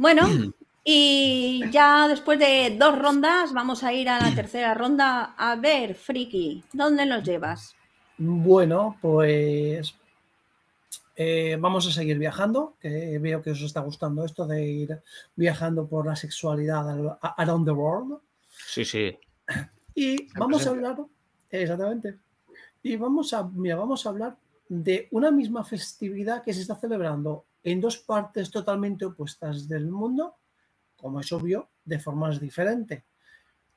Bueno, y ya después de dos rondas vamos a ir a la tercera ronda. A ver, Friki, ¿dónde nos llevas? Bueno, pues eh, vamos a seguir viajando, que veo que os está gustando esto de ir viajando por la sexualidad around the world. Sí, sí. Y vamos a hablar, exactamente, y vamos a, mira, vamos a hablar de una misma festividad que se está celebrando en dos partes totalmente opuestas del mundo, como es obvio, de formas diferentes.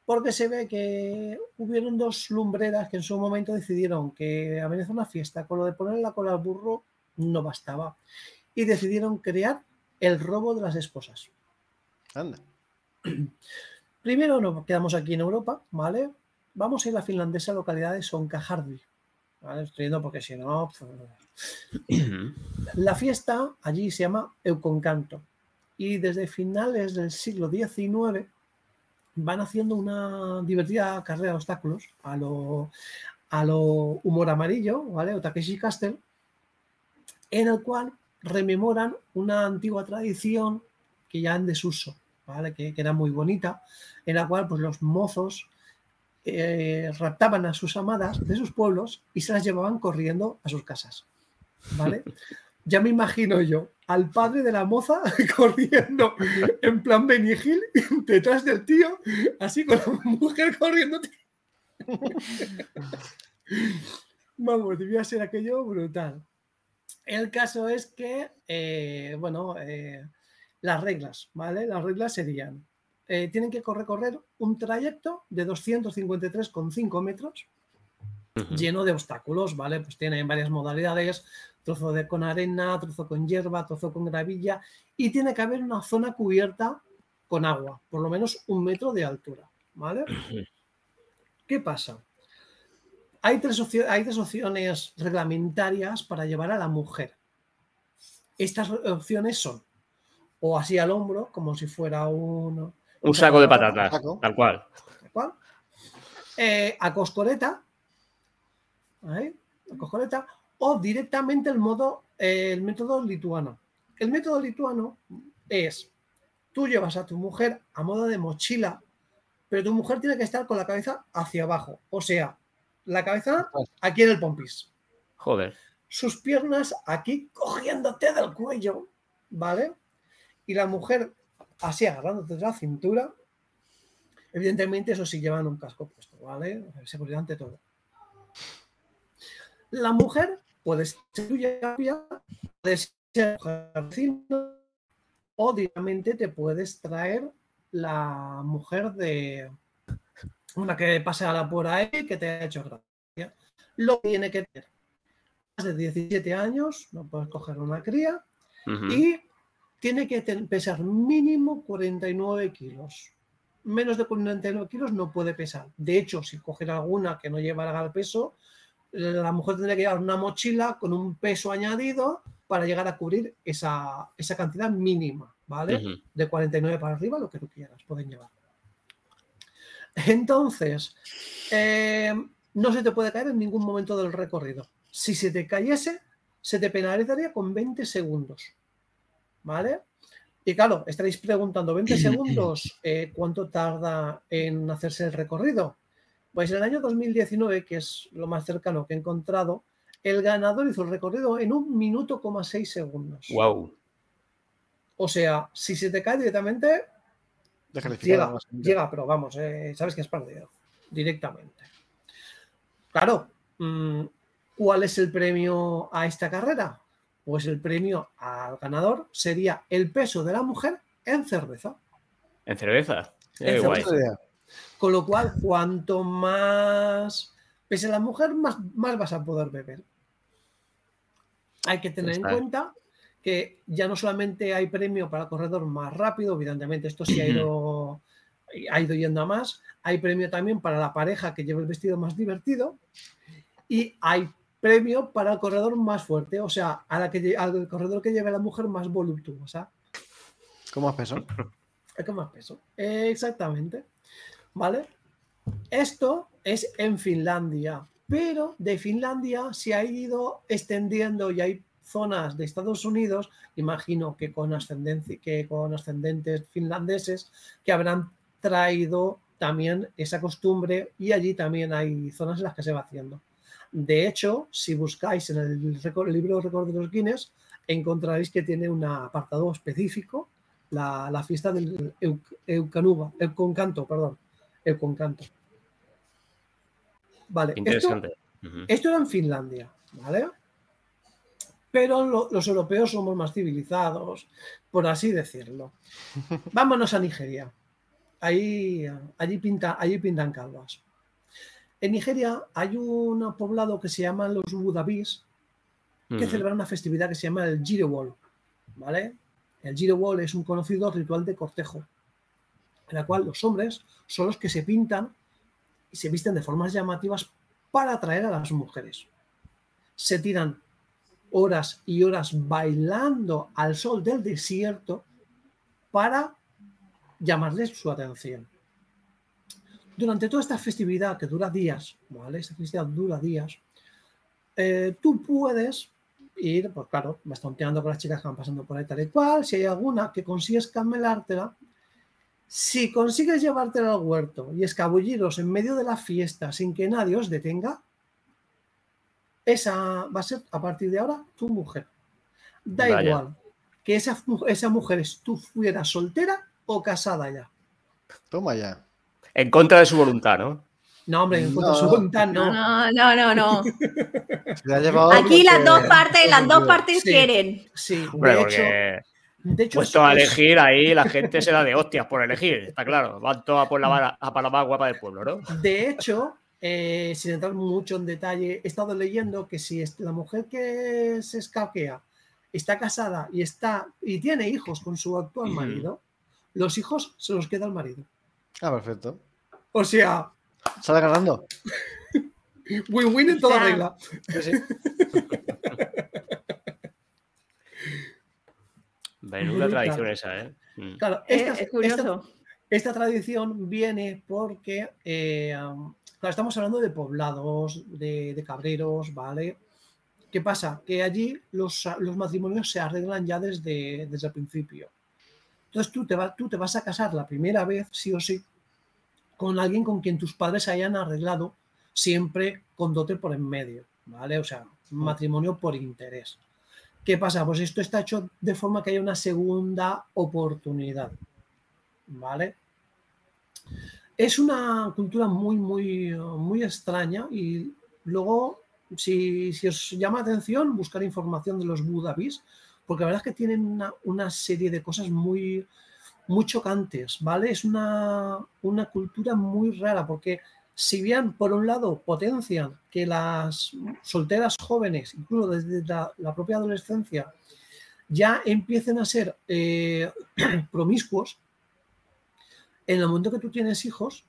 Porque se ve que hubieron dos lumbreras que en su momento decidieron que a hacer una fiesta con lo de poner la cola al burro no bastaba. Y decidieron crear el robo de las esposas. Anda. Primero nos quedamos aquí en Europa, ¿vale? Vamos a ir a la finlandesa localidad de Sonkajardi. ¿vale? Estoy yendo porque si no... Pues, la fiesta allí se llama Euconcanto y desde finales del siglo XIX van haciendo una divertida carrera de obstáculos a lo, a lo humor amarillo, ¿vale? O Takeshi Castle, en el cual rememoran una antigua tradición que ya en desuso, ¿vale? Que, que era muy bonita, en la cual pues los mozos eh, raptaban a sus amadas de sus pueblos y se las llevaban corriendo a sus casas. ¿Vale? Ya me imagino yo al padre de la moza corriendo en plan Benigil detrás del tío, así con la mujer corriendo. Vamos, debía ser aquello brutal. El caso es que, eh, bueno, eh, las reglas, ¿vale? Las reglas serían eh, tienen que recorrer un trayecto de 253,5 metros lleno de obstáculos, ¿vale? Pues tienen varias modalidades, trozo de con arena, trozo con hierba, trozo con gravilla y tiene que haber una zona cubierta con agua, por lo menos un metro de altura, ¿vale? ¿Qué pasa? Hay tres, hay tres opciones reglamentarias para llevar a la mujer. Estas opciones son o así al hombro, como si fuera un, un saco de patatas, tal cual. Tal cual. Eh, a coscoleta, a coscoleta, o directamente el, modo, el método lituano. El método lituano es, tú llevas a tu mujer a modo de mochila, pero tu mujer tiene que estar con la cabeza hacia abajo, o sea, la cabeza aquí en el pompis. Joder. Sus piernas aquí cogiéndote del cuello, ¿vale? Y la mujer así agarrándote de la cintura. Evidentemente, eso sí llevan un casco puesto, ¿vale? Seguridad ante todo. La mujer puede ser tuya, puede ser o directamente te puedes traer la mujer de una que pase a la por ahí que te ha hecho gracia. Lo tiene que tener más de 17 años, no puedes coger una cría, y tiene que pesar mínimo 49 kilos. Menos de 49 kilos no puede pesar. De hecho, si coger alguna que no lleva el peso, la mujer tendría que llevar una mochila con un peso añadido para llegar a cubrir esa, cantidad mínima, ¿vale? De 49 para arriba, lo que tú quieras, pueden llevar. Entonces, eh, no se te puede caer en ningún momento del recorrido. Si se te cayese, se te penalizaría con 20 segundos. ¿vale? Y claro, estaréis preguntando, 20 segundos, eh, ¿cuánto tarda en hacerse el recorrido? Pues en el año 2019, que es lo más cercano que he encontrado, el ganador hizo el recorrido en un minuto, coma seis segundos. Wow. O sea, si se te cae directamente, llega, llega, pero vamos, eh, sabes que es perdido directamente. Claro, mm, ¿cuál es el premio a esta carrera? pues el premio al ganador sería el peso de la mujer en cerveza. ¿En cerveza? Con lo cual, cuanto más pese la mujer, más, más vas a poder beber. Hay que tener en cuenta que ya no solamente hay premio para el corredor más rápido, evidentemente esto sí ha ido, ha ido yendo a más, hay premio también para la pareja que lleva el vestido más divertido y hay premio para el corredor más fuerte, o sea, a la que, al corredor que lleve la mujer más voluptuosa. ¿Cómo es peso? El que más peso. exactamente. ¿Vale? Esto es en Finlandia, pero de Finlandia se ha ido extendiendo y hay zonas de Estados Unidos, imagino que con, ascendencia, que con ascendentes finlandeses, que habrán traído también esa costumbre y allí también hay zonas en las que se va haciendo. De hecho, si buscáis en el, libro Récord de los Guinness, encontraréis que tiene un apartado específico, la, fiesta del Eucanuba, el Concanto, perdón, el Concanto. Vale, Interesante. Esto, era en Finlandia, ¿vale? Pero los europeos somos más civilizados, por así decirlo. Vámonos a Nigeria. Ahí, allí, pinta, allí pintan calvas. En Nigeria hay un poblado que se llama los Budabis, que celebra una festividad que se llama el Girewol, ¿vale? El Girewol es un conocido ritual de cortejo, en la cual los hombres son los que se pintan y se visten de formas llamativas para atraer a las mujeres. Se tiran horas y horas bailando al sol del desierto para llamarles su atención durante toda esta festividad que dura días, ¿vale? Esta festividad dura días, eh, tú puedes ir, pues claro, bastonteando con las chicas que van pasando por ahí tal y cual, si hay alguna que consigues camelártela, si consigues llevártela al huerto y escabulliros en medio de la fiesta sin que nadie os detenga, esa va a ser a partir de ahora tu mujer. Da igual que esa, esa mujer estuviera soltera o casada ya. Toma ya. En contra de su voluntad, ¿no? No, hombre, en contra de su voluntad no. No, no, no, Aquí las dos partes, las dos partes quieren. Sí, de hecho. De hecho, puesto a elegir, ahí la gente se da de hostias por elegir, está claro. Van todas por la, a para la más guapa del pueblo, ¿no? De hecho, eh, sin entrar mucho en detalle, he estado leyendo que si la mujer que se escaquea está casada y está y tiene hijos con su actual marido, los hijos se los queda el marido. Ah, perfecto. O sea. Sale ganando. Win-win en toda regla. Sí, tradición esa, ¿eh? Mm. Claro, esta, es curioso. Esta, tradición viene porque eh, estamos hablando de poblados, de, cabreros, ¿vale? ¿Qué pasa? Que allí los, matrimonios se arreglan ya desde, desde el principio. Entonces tú te, tú te vas a casar la primera vez, sí o sí, con alguien con quien tus padres hayan arreglado, siempre con dote por en medio, ¿vale? O sea, matrimonio por interés. ¿Qué pasa? Pues esto está hecho de forma que haya una segunda oportunidad, ¿vale? Es una cultura muy, muy, muy extraña y luego, si, os llama atención, buscar información de los Budapis, porque la verdad es que tienen una, una serie de cosas muy, muy chocantes, ¿vale? Es una, cultura muy rara porque si bien por un lado potencian que las solteras jóvenes, incluso desde la, propia adolescencia, ya empiecen a ser eh, promiscuos, en el momento que tú tienes hijos,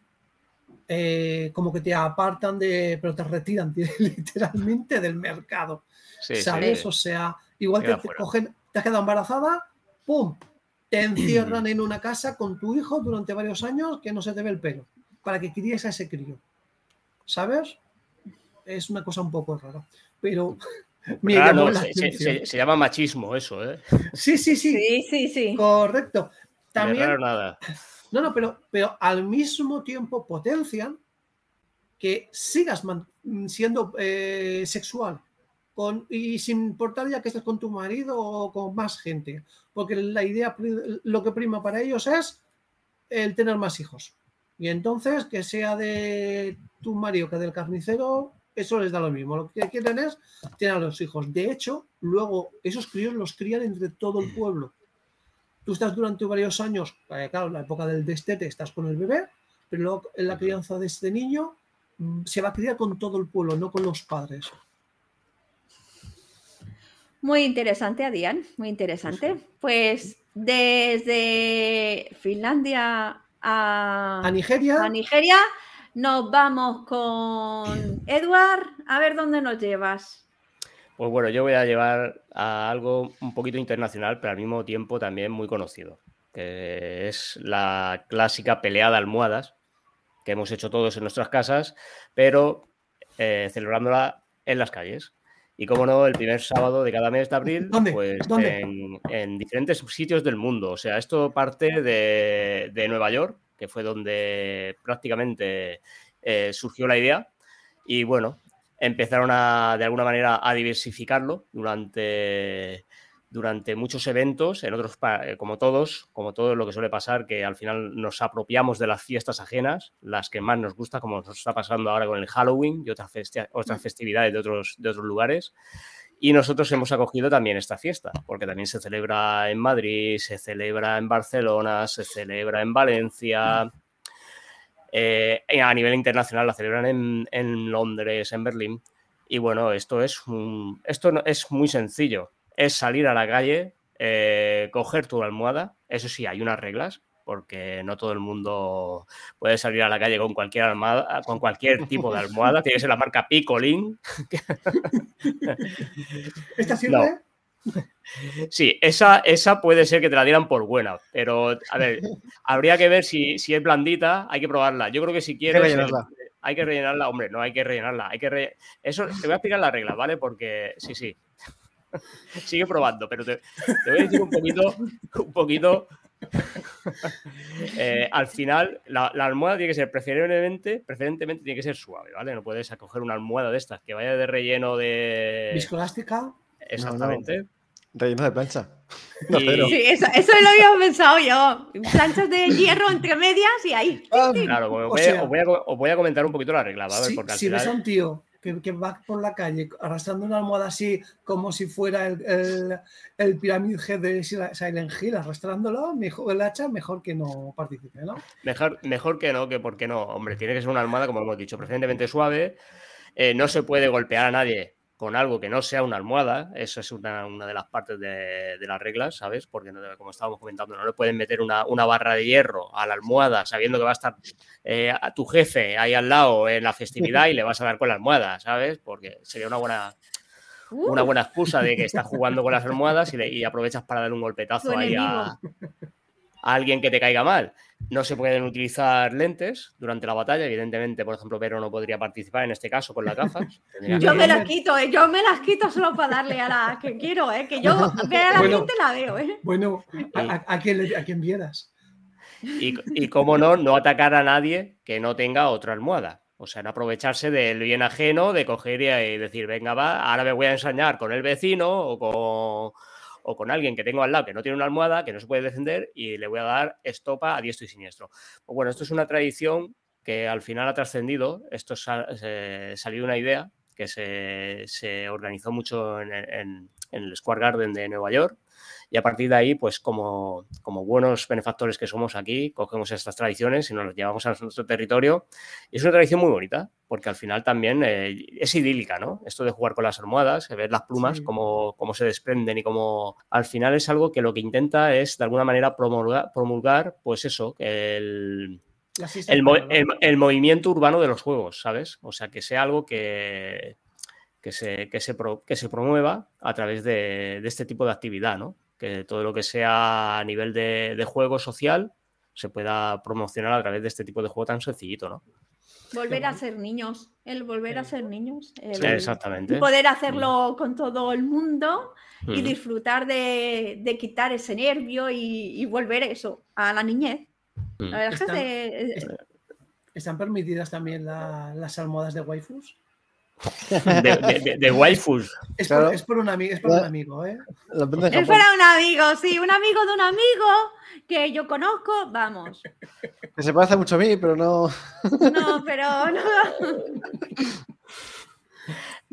eh, como que te apartan de, pero te retiran literalmente del mercado. ¿Sabes? O sea, igual te, te cogen, te has quedado embarazada, ¡pum! te encierran en una casa con tu hijo durante varios años que no se te ve el pelo, para que críes a ese crío. ¿Sabes? Es una cosa un poco rara. Pero se, llama machismo eso, ¿eh? Sí, sí, sí. Sí, sí, sí. Correcto. También. nada. No, no, pero, pero al mismo tiempo potencian que sigas siendo eh, sexual y sin importar ya que estés con tu marido o con más gente, porque la idea, lo que prima para ellos es el tener más hijos. Y entonces, que sea de tu marido que del carnicero, eso les da lo mismo. Lo que quieren es tener a los hijos. De hecho, luego esos críos los crían entre todo el pueblo. Tú estás durante varios años, eh, claro, en la época del destete estás con el bebé, pero luego en la crianza de este niño mm, se va a criar con todo el pueblo, no con los padres. Muy interesante, Adrián, muy interesante. Pues desde Finlandia a, Nigeria. a Nigeria nos vamos con Edward. A ver dónde nos llevas. Pues bueno, yo voy a llevar a algo un poquito internacional, pero al mismo tiempo también muy conocido. que es la clásica pelea de almohadas que hemos hecho todos en nuestras casas, pero eh, celebrándola en las calles. Y como no, el primer sábado de cada mes de abril, pues En, diferentes sitios del mundo. O sea, esto parte de, Nueva York, que fue donde prácticamente eh, surgió la idea. Y bueno, empezaron a, de alguna manera a diversificarlo durante durante muchos eventos, en otros, eh, como todos, como todo lo que suele pasar, que al final nos apropiamos de las fiestas ajenas, las que más nos gusta, como nos está pasando ahora con el Halloween y otras, otras festividades de otros, de otros lugares. Y nosotros hemos acogido también esta fiesta, porque también se celebra en Madrid, se celebra en Barcelona, se celebra en Valencia. Eh, a nivel internacional la celebran en, en, Londres, en Berlín. Y bueno, esto es, un, esto es muy sencillo es salir a la calle, eh, coger tu almohada. Eso sí, hay unas reglas, porque no todo el mundo puede salir a la calle con cualquier almohada, con cualquier tipo de almohada. Tiene que ser la marca Picolín. ¿Esta sirve? Sí, esa, esa puede ser que te la dieran por buena, pero a ver, habría que ver si, es blandita, hay que probarla. Yo creo que si quieres. Hay que rellenarla, hombre, no hay que rellenarla. Hay que Eso te voy a explicar la regla, ¿vale? Porque sí, sí. Sigue probando, pero te, voy a decir un poquito, un poquito. Eh, al final, la, almohada tiene que ser preferiblemente, preferentemente tiene que ser suave, ¿vale? No puedes acoger una almohada de estas que vaya de relleno de. Viscolástica. Exactamente. Relleno de plancha. Sí, eso, lo había pensado yo. Planchas de hierro entre medias y ahí. Ah, claro, os voy, a, comentar un poquito la regla, ¿vale? Porque si ves a un tío que, va por la calle arrastrando una almohada así como si fuera el, el, el pirámide de Silent Hill, arrastrándolo, mejor, el hacha, mejor que no participe, ¿no? Mejor, mejor que no, que por qué no. Hombre, tiene que ser una almohada, como hemos dicho, preferentemente suave. Eh, no se puede golpear a nadie con algo que no sea una almohada, eso es una, de las partes de, las reglas, ¿sabes? Porque, como estábamos comentando, no le pueden meter una, barra de hierro a la almohada sabiendo que va a estar eh, a tu jefe ahí al lado en la festividad y le vas a dar con la almohada, ¿sabes? Porque sería una buena, una buena excusa de que estás jugando con las almohadas y, aprovechas para dar un golpetazo ahí a, alguien que te caiga mal. No se pueden utilizar lentes durante la batalla. Evidentemente, por ejemplo, Vero no podría participar en este caso con las gafas. yo me las quito, ¿eh? yo me las quito solo para darle a la que quiero, ¿eh? que yo vea a la gente la veo. ¿eh? Bueno, ¿a, quién, a quién vieras? Y, y cómo no, no atacar a nadie que no tenga otra almohada. O sea, no aprovecharse del bien ajeno, de coger y decir, venga, va, ahora me voy a ensañar con el vecino o con o con alguien que tengo al lado que no tiene una almohada, que no se puede defender y le voy a dar estopa a diestro y siniestro. Pues bueno, esto es una tradición que al final ha trascendido. Esto salió de una idea que se, organizó mucho en, el Square Garden de Nueva York y a partir de ahí, pues como, como buenos benefactores que somos aquí, cogemos estas tradiciones y nos las llevamos a nuestro territorio. Y es una tradición muy bonita, porque al final también eh, es idílica, ¿no? Esto de jugar con las almohadas, ver las plumas, cómo, cómo, se desprenden y cómo... Al final es algo que lo que intenta es, de alguna manera, promulgar, promulgar pues eso, el... El, movimiento urbano de los juegos, ¿sabes? O sea, que sea algo que, que, se, que, se, que se promueva a través de, de, este tipo de actividad, ¿no? que todo lo que sea a nivel de, juego social se pueda promocionar a través de este tipo de juego tan sencillito, ¿no? Volver a ser niños, el volver a ser niños. El Exactamente. Poder hacerlo con todo el mundo y disfrutar de, quitar ese nervio y, volver eso a la niñez. La verdad ¿Están, es que ¿Están permitidas también las almohadas de waifus? De, de, waifus. Es, por, un amigo, es por un amigo, ¿eh? Es para un amigo, sí, un amigo de un amigo que yo conozco, vamos. Que se parece mucho a mí, pero no. No, pero no.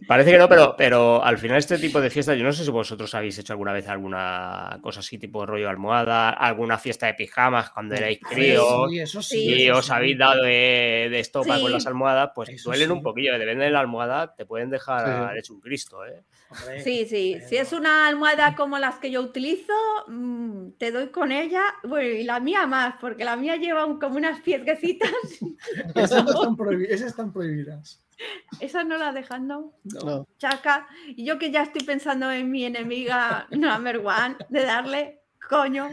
Parece que no, pero, pero al final este tipo de fiestas, yo no sé si vosotros habéis hecho alguna vez alguna cosa así, tipo rollo almohada, alguna fiesta de pijamas cuando erais críos y os habéis dado de, estopa con las almohadas, pues duelen un poquillo, depende de la almohada, te pueden dejar hecho un Cristo. ¿eh? Sí, sí, si es una almohada como las que yo utilizo, mm, te doy con ella, bueno, y la mía más, porque la mía lleva como unas piedrecitas. Esas están prohibidas. Esa no la dejan, ¿no? Chaca. Y yo que ya estoy pensando en mi enemiga number one, de darle coño.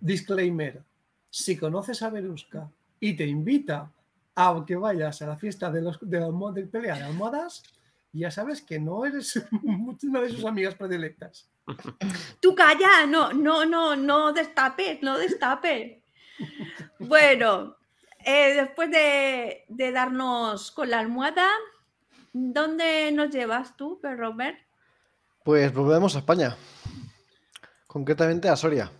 Disclaimer. Si conoces a Veruska y te invita a que vayas a la fiesta de, los, de, la, de pelea de almohadas, ya sabes que no eres una de sus amigas predilectas. Tú calla, no, no, no, no destapes, no destapes. Bueno, eh, después de, de, darnos con la almohada, ¿dónde nos llevas tú, Robert? Pues volvemos a España. Concretamente a Soria.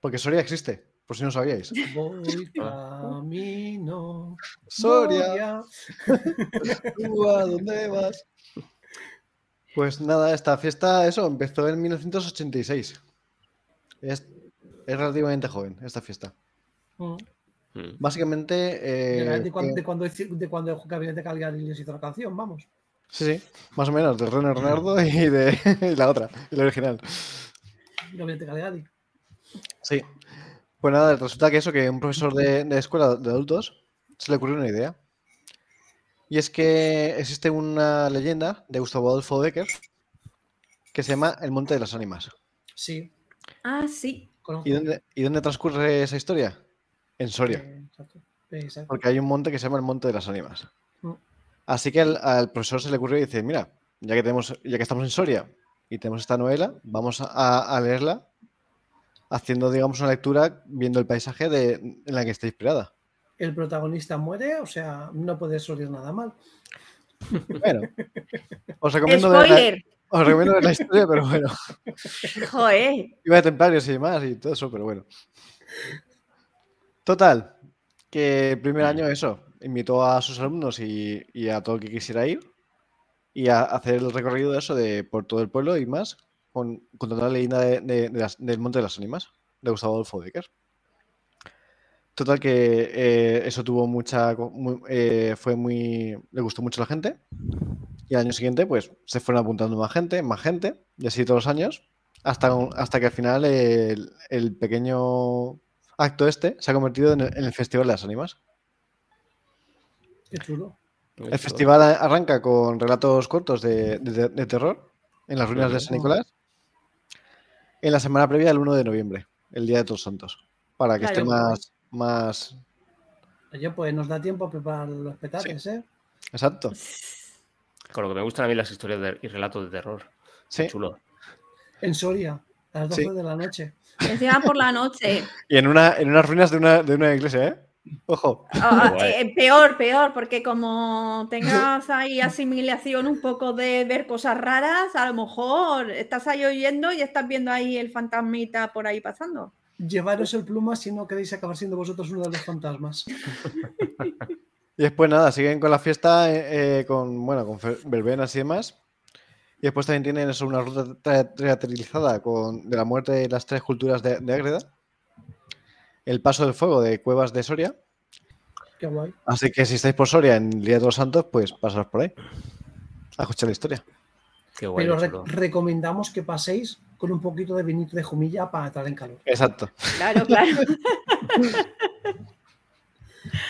Porque Soria existe, por si no sabíais. Voy camino. Soria. ¿Tú a dónde vas? Pues nada, esta fiesta, eso, empezó en 1986. Es, es relativamente joven esta fiesta. Mm. Básicamente. de, cuando, eh, de, cuando, de cuando el gabinete Calgary les hizo la canción, vamos. sí, sí, más o menos, de René Renardo y de y la otra, y la original. Gabinete Calgary. Sí. Pues nada, resulta que eso, que un profesor de, de escuela de adultos se le ocurrió una idea. Y es que existe una leyenda de Gustavo Adolfo Becker que se llama El Monte de las Ánimas. Sí. Ah, sí. ¿Y dónde, ¿Y dónde transcurre esa historia? En Soria. Eh, exacto. Porque hay un monte que se llama el Monte de las Ánimas. Mm. Así que al, al profesor se le ocurrió y dice, mira, ya que, tenemos, ya que estamos en Soria y tenemos esta novela, vamos a, a leerla haciendo, digamos, una lectura viendo el paisaje de, en la que está inspirada. El protagonista muere, o sea, no puede salir nada mal. Bueno, os recomiendo, ver la, os recomiendo ver la historia, pero bueno, Joder. iba de templarios y demás y todo eso, pero bueno. Total, que el primer año eso, invitó a sus alumnos y, y a todo el que quisiera ir y a hacer el recorrido de eso de por todo el pueblo y más con, con toda la leyenda de- de- de las- del Monte de las Ánimas de Gustavo Adolfo Becker. Total que eh, eso tuvo mucha, muy- eh, fue muy, le gustó mucho a la gente y al año siguiente pues se fueron apuntando más gente, más gente y así todos los años hasta, hasta que al final el, el pequeño acto este se ha convertido en el, en el Festival de las Ánimas. Qué chulo. El festival arranca con relatos cortos de, de- de terror en las ruinas de San Nicolás en la semana previa al 1 de noviembre, el Día de Todos Santos, para que esté más, más Oye, pues nos da tiempo a preparar los petates, ¿eh? exacto. Con lo que me gustan a mí las historias de- y relatos de terror. Sí. Chulo. En Soria, a las 12 Sí. de la noche. Encima por la noche. Y en una, en unas ruinas de una, de una iglesia, ¿eh? Ojo. Ah, Guay. eh, peor, peor, porque como tengas ahí asimilación un poco de ver cosas raras, a lo mejor estás ahí oyendo y estás viendo ahí el fantasmita por ahí pasando. Llevaros el pluma si no queréis acabar siendo vosotros uno de los fantasmas. Y después nada, siguen con la fiesta eh, eh, con, bueno, con verbenas y demás. Y después también tienen eso, una ruta tra- teatralizada con, de la muerte de las tres culturas de, de Ágreda. El paso del fuego de Cuevas de Soria. Qué guay. Así que si estáis por Soria en el Día de los Santos, pues pasaros por ahí. A escuchar la historia. Qué guay. Pero re- recomendamos que paséis con un poquito de vinito de jumilla para entrar en calor. Exacto. Claro, claro.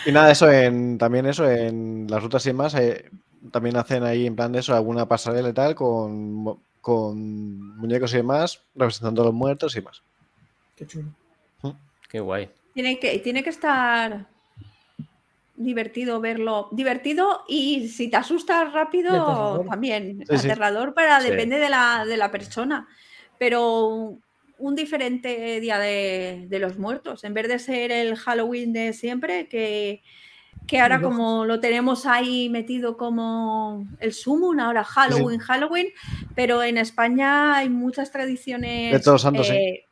Y nada, eso en, también eso en las rutas y demás, eh, también hacen ahí en plan de eso alguna pasarela y tal con, con muñecos y demás, representando a los muertos y demás. Qué chulo. Qué guay. Tiene que, tiene que estar divertido verlo. Divertido y si te asustas rápido, aterrador. también. Sí, sí. aterrador para Sí. depende de la, de la persona. Pero un diferente día de, de los muertos. En vez de ser el Halloween de siempre, que, que ahora como lo tenemos ahí metido como el Sumun, ahora Halloween, Halloween, pero en España hay muchas tradiciones De todos los santos, sí. eh,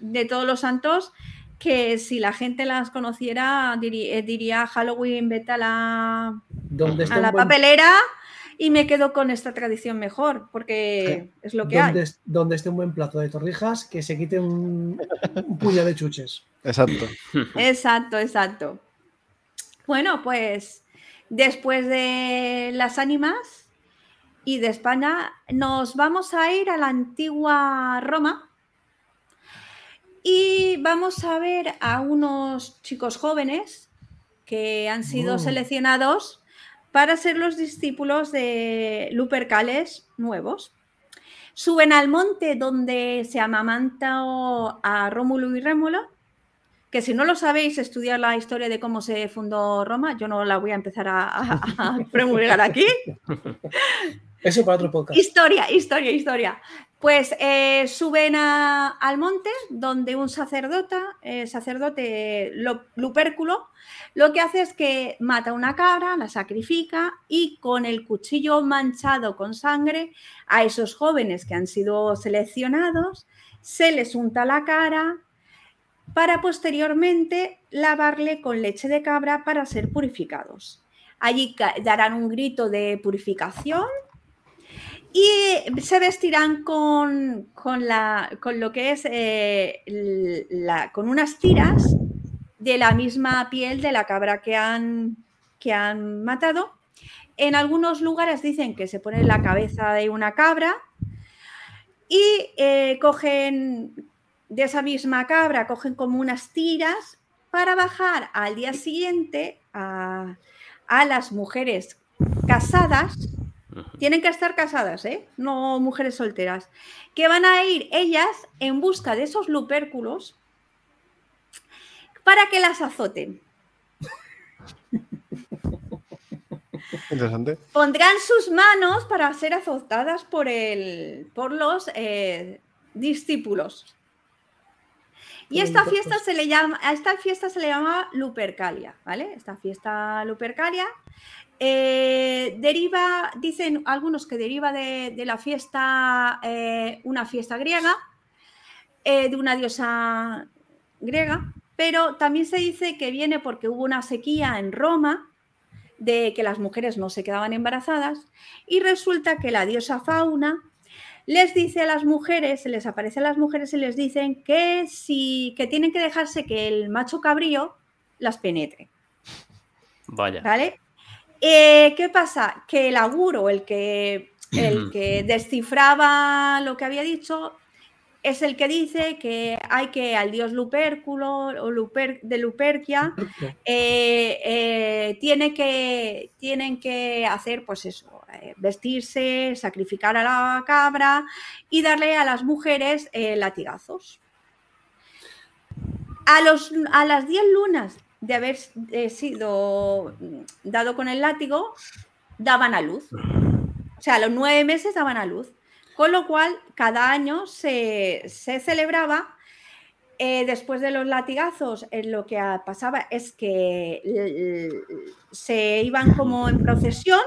de todos los santos que si la gente las conociera eh, diría Halloween, vete a la, Donde esté a la buen- papelera y me quedo con esta tradición mejor, porque es lo que donde, hay. donde esté un buen plato de torrijas, que se quite un, un puñado de chuches. Exacto. Exacto, exacto. Bueno, pues después de las ánimas y de España, nos vamos a ir a la antigua Roma y vamos a ver a unos chicos jóvenes que han sido Oh. seleccionados para ser los discípulos de Lupercales nuevos. Suben al monte donde se amamanta a Rómulo y Rémulo que si no lo sabéis, estudiar la historia de cómo se fundó Roma, yo no la voy a empezar a, a, promulgar aquí. Eso para otro podcast. Historia, historia, historia. Pues eh, suben al monte donde un sacerdote, eh, sacerdote Lupérculo, lo que hace es que mata una cabra, la sacrifica y con el cuchillo manchado con sangre a esos jóvenes que han sido seleccionados, se les unta la cara para posteriormente lavarle con leche de cabra para ser purificados. Allí darán un grito de purificación y se vestirán con, con lo que es eh, con unas tiras de la misma piel de la cabra que han, que han matado. En algunos lugares dicen que se pone la cabeza de una cabra y eh, cogen de esa misma cabra, cogen como unas tiras para bajar al día siguiente a, las mujeres casadas. Tienen que estar casadas, ¿eh? no mujeres solteras, que van a ir ellas en busca de esos lupérculos para que las azoten. Interesante. Pondrán sus manos para ser azotadas por, el, por los eh, discípulos. Y esta fiesta se le llama, a esta fiesta se le llama Lupercalia, ¿vale? Esta fiesta Lupercalia eh, deriva, dicen algunos que deriva de, la fiesta, eh, una fiesta griega, de una diosa griega, pero también se dice que viene porque hubo una sequía en Roma de que las mujeres no se quedaban embarazadas y resulta que la diosa Fauna les dice a las mujeres, se les aparece a las mujeres y les dicen que si que tienen que dejarse que el macho cabrío las penetre. Vaya. ¿Vale? Eh, ¿Qué pasa? Que el aguro, el que, el que descifraba lo que había dicho, es el que dice que hay que al dios Luperculo o Luper, de Luperquia eh, eh, tiene que, tienen que hacer pues eso, vestirse, sacrificar a la cabra y darle a las mujeres latigazos. A, los, a las 10 lunas de haber sido dado con el látigo, daban a luz. O sea, a los nueve meses daban a luz. Con lo cual, cada año se, celebraba, eh, después de los latigazos, eh, lo que pasaba es que se iban como en procesión,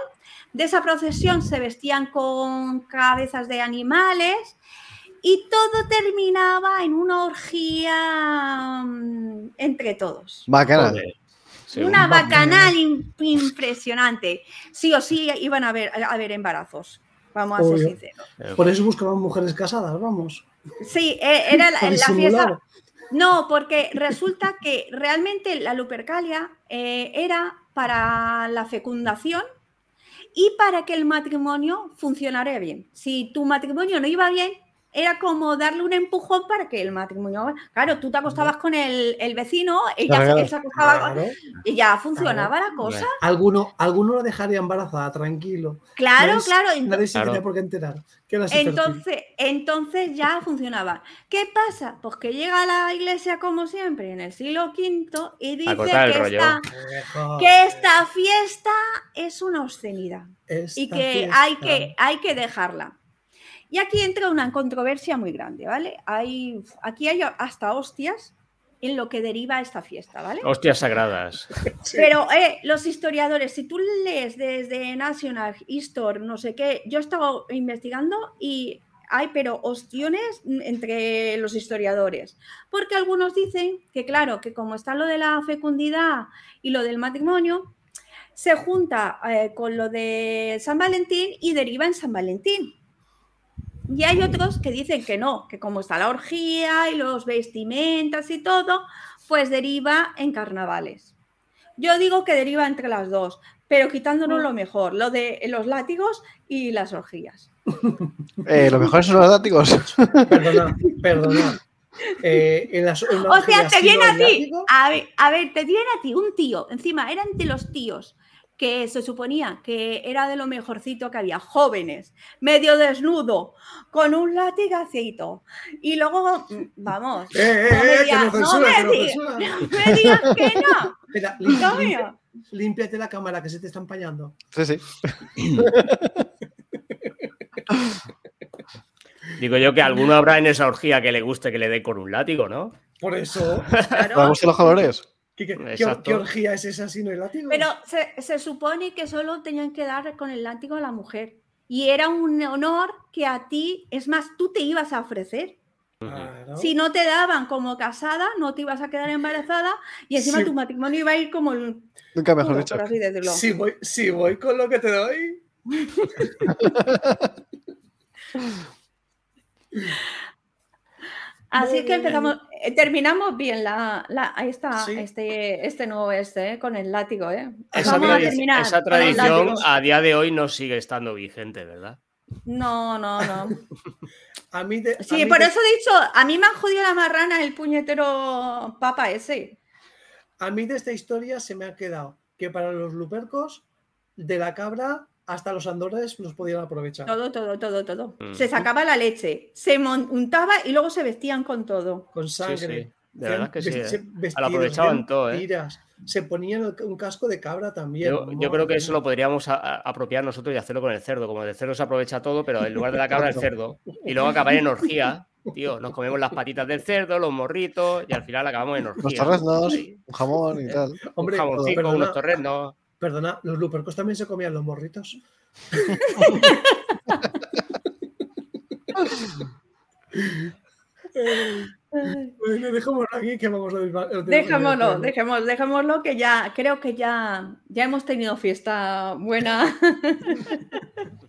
de esa procesión se vestían con cabezas de animales y todo terminaba en una orgía mm, entre todos. Bacana. Una bacanal impresionante. Sí o sí iban a haber, a haber embarazos. Vamos a ser sinceros. Por eso buscaban mujeres casadas, vamos. Sí, e, era la, fiesta. No, porque resulta que realmente la Lupercalia eh, era para la fecundación y para que el matrimonio funcionara bien. Si tu matrimonio no iba bien, era como darle un empujón para que el matrimonio. Claro, tú te acostabas con el, vecino, ella, se acostaba con, y ya funcionaba la cosa. Alguno, alguno la dejaría embarazada, tranquilo. Claro, claro. Nadie se tenía por qué enterar. entonces, entonces ya funcionaba. ¿Qué pasa? Pues que llega la iglesia, como siempre, en el siglo V y dice que esta, que esta, fiesta es una obscenidad y que hay, que hay que dejarla. Y aquí entra una controversia muy grande, ¿vale? Hay, aquí hay hasta hostias en lo que deriva esta fiesta, ¿vale? Hostias sagradas. Pero eh, los historiadores, si tú lees desde National History, no sé qué, yo he estado investigando y hay pero ostiones entre los historiadores, porque algunos dicen que claro, que como está lo de la fecundidad y lo del matrimonio, se junta eh, con lo de San Valentín y deriva en San Valentín. Y hay otros que dicen que no, que como está la orgía y los vestimentas y todo, pues deriva en carnavales. Yo digo que deriva entre las dos, pero quitándonos lo mejor, lo de los látigos y las orgías. Eh, lo mejor son los látigos. Perdona, perdona. Eh, o sea, te viene a ti, a ver, a ver, te viene a ti un tío, encima eran de los tíos que se suponía que era de lo mejorcito que había, jóvenes, medio desnudo, con un latigacito. Y luego, vamos, ¡Eh, eh, no me eh! Digas- no que me no digas- censura. no me digas que no. Espera, lim- Coño. limpia- límpiate la cámara que se te está empañando. Sí, sí. Digo yo que alguno habrá en esa orgía que le guste que le dé con un látigo, ¿no? Por eso, Claro. ¿Vamos a los colores? ¿Qué, qué- qué- orgía es esa si no hay látigo? Pero se, se supone que solo tenían que dar con el látigo a la mujer. Y era un honor que a ti, es más, tú te ibas a ofrecer. Claro. Si no te daban como casada, no te ibas a quedar embarazada y encima Sí. tu matrimonio iba a ir como el Nunca mejor culo, dicho. por así decirlo. Si voy, si voy con lo que te doy. Así que empezamos, eh, terminamos bien la, la- esta, Sí. este, este nuevo este, eh, con el látigo, ¿eh? Esa, Vamos a terminar esa tradición a día de hoy no sigue estando vigente, ¿verdad? No, no, no. A mí de, a Sí, mí por de- eso he dicho, a mí me han jodido la marrana el puñetero papa ese. a mí de esta historia se me ha quedado que para los lupercos, de la cabra hasta los andores los podían aprovechar. Todo, todo, todo, todo. Mm. Se sacaba la leche, se mon- untaba y luego se vestían con todo. Con sangre. sí. De verdad que sí. ¿eh? vestidos, aprovechaban todo, ¿eh? tiras. Se ponían un casco de cabra también. Yo, yo creo que eso lo podríamos a- a- apropiar nosotros y hacerlo con el cerdo. Como el cerdo se aprovecha todo, pero en lugar de la cabra, el cerdo. Y luego acabar en orgía. Tío, nos comemos las patitas del cerdo, los morritos y al final acabamos en orgía. Los torreznos, un jamón y tal. Hombre, un jamoncico, perdona, unos torreznos. Perdona, los lupercos también se comían los morritos. Bueno, dejémoslo aquí que vamos a Dejémoslo, dejémoslo, dejémoslo que ya, creo que ya, ya hemos tenido fiesta buena.